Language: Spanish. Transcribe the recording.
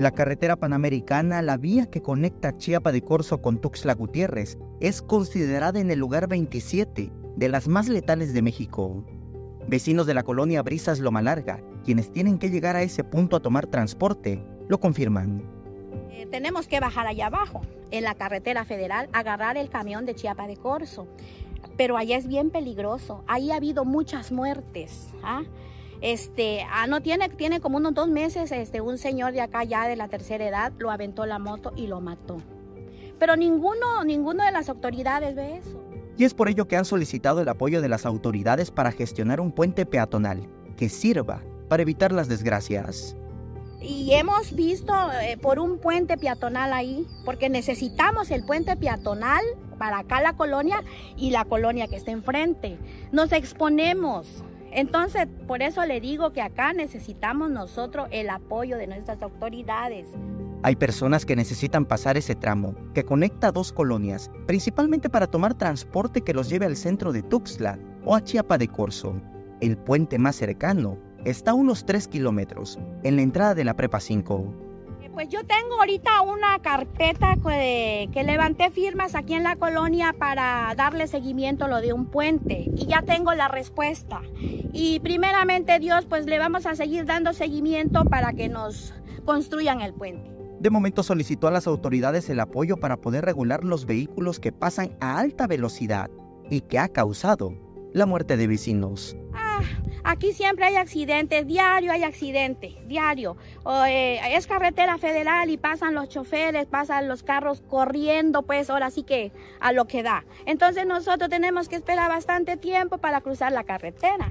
La carretera panamericana, la vía que conecta Chiapa de Corzo con Tuxtla Gutiérrez, es considerada en el lugar 27 de las más letales de México. Vecinos de la colonia Brisas Loma Larga, quienes tienen que llegar a ese punto a tomar transporte, lo confirman. Eh, tenemos que bajar allá abajo, en la carretera federal, agarrar el camión de Chiapa de Corzo. Pero allá es bien peligroso. Ahí ha habido muchas muertes. ¿ah? Este, ah, no tiene, tiene como unos dos meses, este, un señor de acá ya de la tercera edad lo aventó la moto y lo mató. Pero ninguno, ninguno de las autoridades ve eso. Y es por ello que han solicitado el apoyo de las autoridades para gestionar un puente peatonal que sirva para evitar las desgracias. Y hemos visto eh, por un puente peatonal ahí, porque necesitamos el puente peatonal para acá la colonia y la colonia que está enfrente. Nos exponemos, entonces, por eso le digo que acá necesitamos nosotros el apoyo de nuestras autoridades. Hay personas que necesitan pasar ese tramo, que conecta dos colonias, principalmente para tomar transporte que los lleve al centro de Tuxtla o a Chiapa de Corzo. El puente más cercano está a unos 3 kilómetros, en la entrada de la Prepa 5. Pues yo tengo ahorita una carpeta que, levanté firmas aquí en la colonia para darle seguimiento a lo de un puente y ya tengo la respuesta. Y primeramente Dios, pues le vamos a seguir dando seguimiento para que nos construyan el puente. De momento solicitó a las autoridades el apoyo para poder regular los vehículos que pasan a alta velocidad y que ha causado la muerte de vecinos. Ah, aquí siempre hay accidentes, diario hay accidente, diario. Eh, es carretera federal y pasan los choferes, pasan los carros corriendo, pues ahora sí que a lo que da. Entonces nosotros tenemos que esperar bastante tiempo para cruzar la carretera.